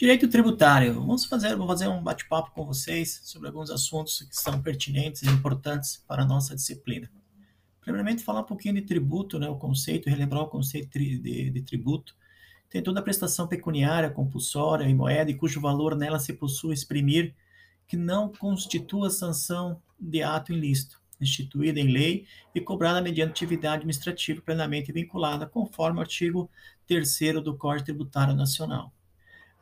Direito tributário. Vamos fazer, vou fazer um bate-papo com vocês sobre alguns assuntos que são pertinentes e importantes para a nossa disciplina. Primeiramente, falar um pouquinho de tributo, né, o conceito, relembrar o conceito de, de tributo. Tem toda a prestação pecuniária, compulsória e moeda, e cujo valor nela se possui exprimir, que não constitua sanção de ato ilícito, instituída em lei e cobrada mediante atividade administrativa plenamente vinculada, conforme o artigo 3 do Código Tributário Nacional.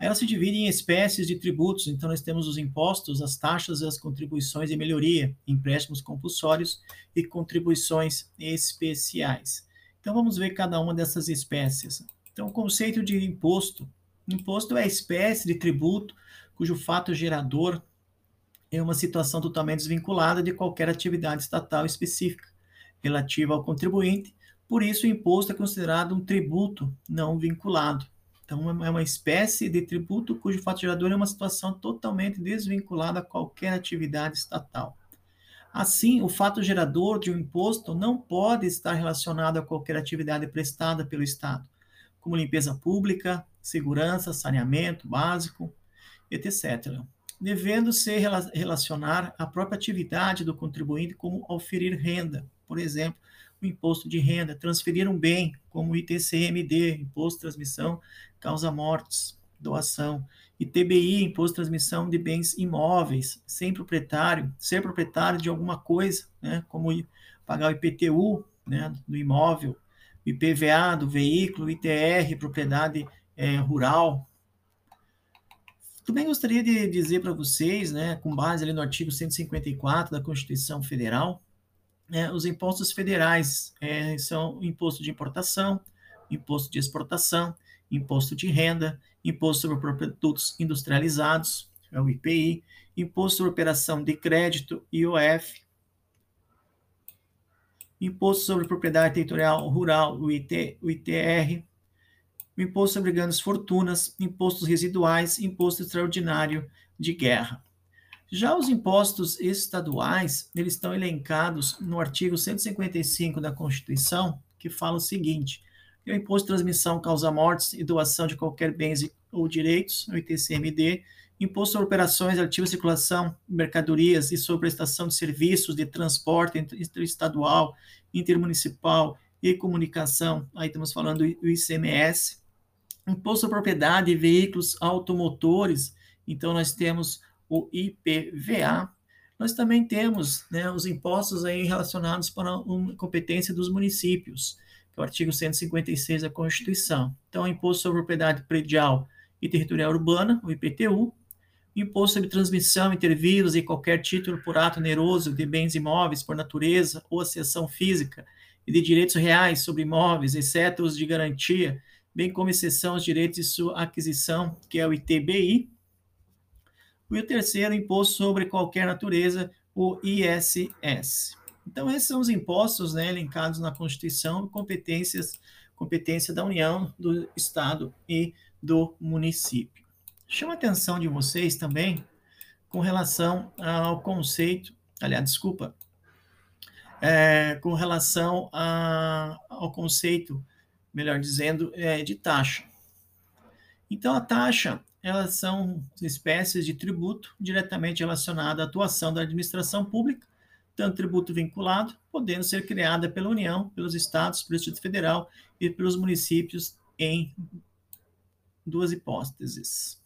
Ela se divide em espécies de tributos, então nós temos os impostos, as taxas e as contribuições de melhoria, empréstimos compulsórios e contribuições especiais. Então vamos ver cada uma dessas espécies. Então o conceito de imposto. Imposto é a espécie de tributo cujo fato gerador é uma situação totalmente desvinculada de qualquer atividade estatal específica relativa ao contribuinte, por isso o imposto é considerado um tributo não vinculado. Então, é uma espécie de tributo cujo fato gerador é uma situação totalmente desvinculada a qualquer atividade estatal. Assim, o fato gerador de um imposto não pode estar relacionado a qualquer atividade prestada pelo Estado, como limpeza pública, segurança, saneamento básico, etc., devendo se relacionar à própria atividade do contribuinte, como oferir renda, por exemplo, o imposto de renda, transferir um bem, como ITCMD, Imposto de Transmissão Causa Mortes, Doação, ITBI, Imposto de Transmissão de Bens Imóveis, sem proprietário, ser proprietário de alguma coisa, né, como pagar o IPTU né, do imóvel, IPVA do veículo, ITR, propriedade é, rural. Também gostaria de dizer para vocês, né, com base ali no artigo 154 da Constituição Federal, é, os impostos federais é, são imposto de importação, imposto de exportação, imposto de renda, imposto sobre produtos industrializados, é o IPI, imposto sobre operação de crédito, IOF, imposto sobre propriedade territorial rural, o, IT, o ITR, imposto sobre grandes fortunas, impostos residuais, imposto extraordinário de guerra. Já os impostos estaduais, eles estão elencados no artigo 155 da Constituição, que fala o seguinte: o imposto de transmissão causa mortes e doação de qualquer bens ou direitos, o ITCMD, imposto sobre operações, ativa circulação de mercadorias e sobre prestação de serviços de transporte interestadual, intermunicipal e comunicação, aí estamos falando do ICMS, imposto sobre propriedade de veículos automotores, então nós temos o IPVA. Nós também temos né, os impostos aí relacionados para a competência dos municípios, que é o artigo 156 da Constituição. Então, o Imposto sobre Propriedade Predial e Territorial Urbana, o IPTU, imposto sobre transmissão intervírus e qualquer título por ato oneroso de bens imóveis por natureza ou acessão física e de direitos reais sobre imóveis, exceto os de garantia, bem como exceção aos direitos de sua aquisição, que é o ITBI, e o terceiro, imposto sobre qualquer natureza, o ISS. Então, esses são os impostos né, elencados na Constituição, competências, competência da União, do Estado e do município. Chama a atenção de vocês também com relação ao conceito, aliás, desculpa, é, com relação a, ao conceito, melhor dizendo, é, de taxa. Então, a taxa elas são espécies de tributo diretamente relacionado à atuação da administração pública, tanto tributo vinculado, podendo ser criada pela União, pelos estados, pelo Distrito Federal e pelos municípios em duas hipóteses.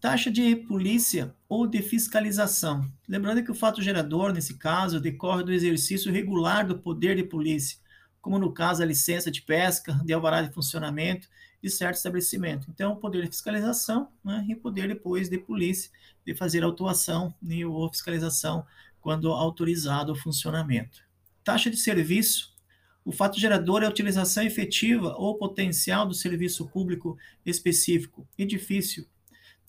Taxa de polícia ou de fiscalização. Lembrando que o fato gerador, nesse caso, decorre do exercício regular do poder de polícia, como no caso a licença de pesca, de alvará de funcionamento de certo estabelecimento. Então, poder de fiscalização né, e poder depois de polícia de fazer autuação né, ou fiscalização quando autorizado o funcionamento. Taxa de serviço. O fato gerador é a utilização efetiva ou potencial do serviço público específico, edifício,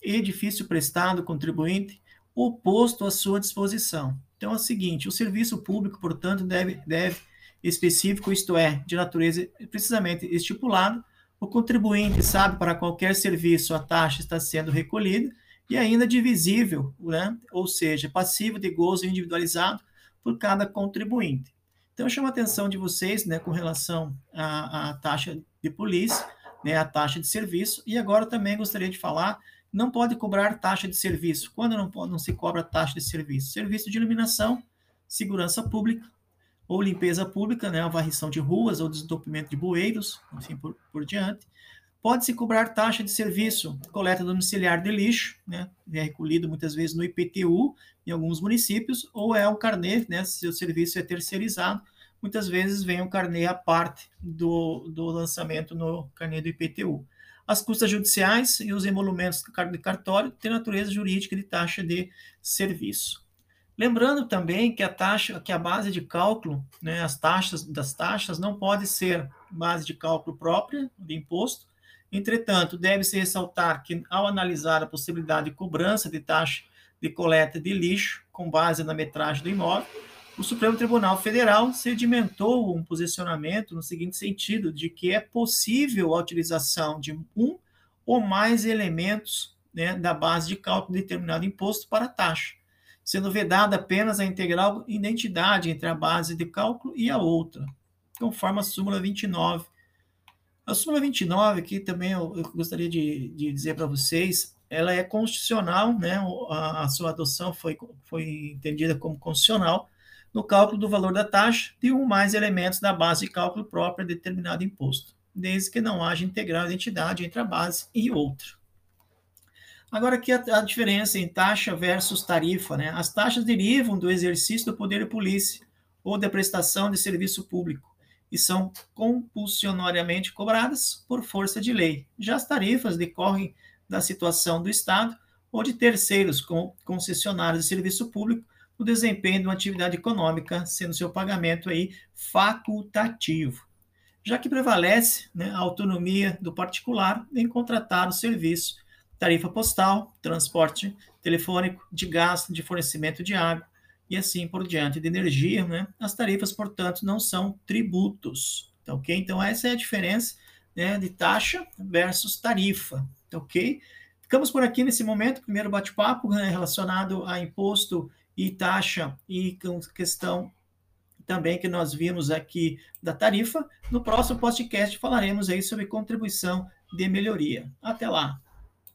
edifício prestado contribuinte ou posto à sua disposição. Então é o seguinte, o serviço público, portanto, deve, deve específico, isto é, de natureza precisamente estipulado, o contribuinte sabe para qualquer serviço a taxa está sendo recolhida e ainda divisível, né? ou seja, passivo de gozo individualizado por cada contribuinte. Então, chama a atenção de vocês né, com relação à, à taxa de polícia. né, a taxa de serviço. E agora também gostaria de falar, não pode cobrar taxa de serviço. Quando não, não se cobra taxa de serviço? Serviço de iluminação, segurança pública ou limpeza pública, né, a varrição de ruas ou desentupimento de bueiros, assim por, por diante. Pode-se cobrar taxa de serviço, coleta domiciliar de lixo, né, é recolhido muitas vezes no IPTU em alguns municípios, ou é o carnê, né, se o serviço é terceirizado, muitas vezes vem o carnê à parte do, do lançamento no carnê do IPTU. As custas judiciais e os emolumentos de cartório têm natureza jurídica de taxa de serviço. Lembrando também que a taxa, que a base de cálculo, né, as taxas das taxas não pode ser base de cálculo própria de imposto, Entretanto, deve-se ressaltar que, ao analisar a possibilidade de cobrança de taxa de coleta de lixo com base na metragem do imóvel, o Supremo Tribunal Federal sedimentou um posicionamento no seguinte sentido, de que é possível a utilização de um ou mais elementos né, da base de cálculo de determinado imposto para taxa, sendo vedada apenas a integral identidade entre a base de cálculo e a outra, conforme a súmula 29 a súmula 29, que também eu, eu gostaria de, de dizer para vocês, ela é constitucional, né? A, a, sua adoção foi, foi entendida como constitucional no cálculo do valor da taxa de um mais elementos da base de cálculo própria de determinado imposto, desde que não haja integral identidade entre a base e outra. Agora aqui a, a diferença em taxa versus tarifa, né? As taxas derivam do exercício do poder de polícia ou da prestação de serviço público e são compulsionariamente cobradas por força de lei. Já as tarifas decorrem da situação do Estado ou de terceiros com concessionários de serviço público no desempenho de uma atividade econômica, sendo seu pagamento aí facultativo. Já que prevalece né, a autonomia do particular em contratar o serviço, tarifa postal, transporte telefônico, de gás, de fornecimento de água, e assim por diante de energia, né? As tarifas, portanto, não são tributos, tá ok? Então, essa é a diferença né, de taxa versus tarifa, tá ok? Ficamos por aqui nesse momento, primeiro bate-papo né, relacionado a imposto e taxa e com questão também que nós vimos aqui da tarifa. No próximo podcast falaremos aí sobre contribuição de melhoria. Até lá!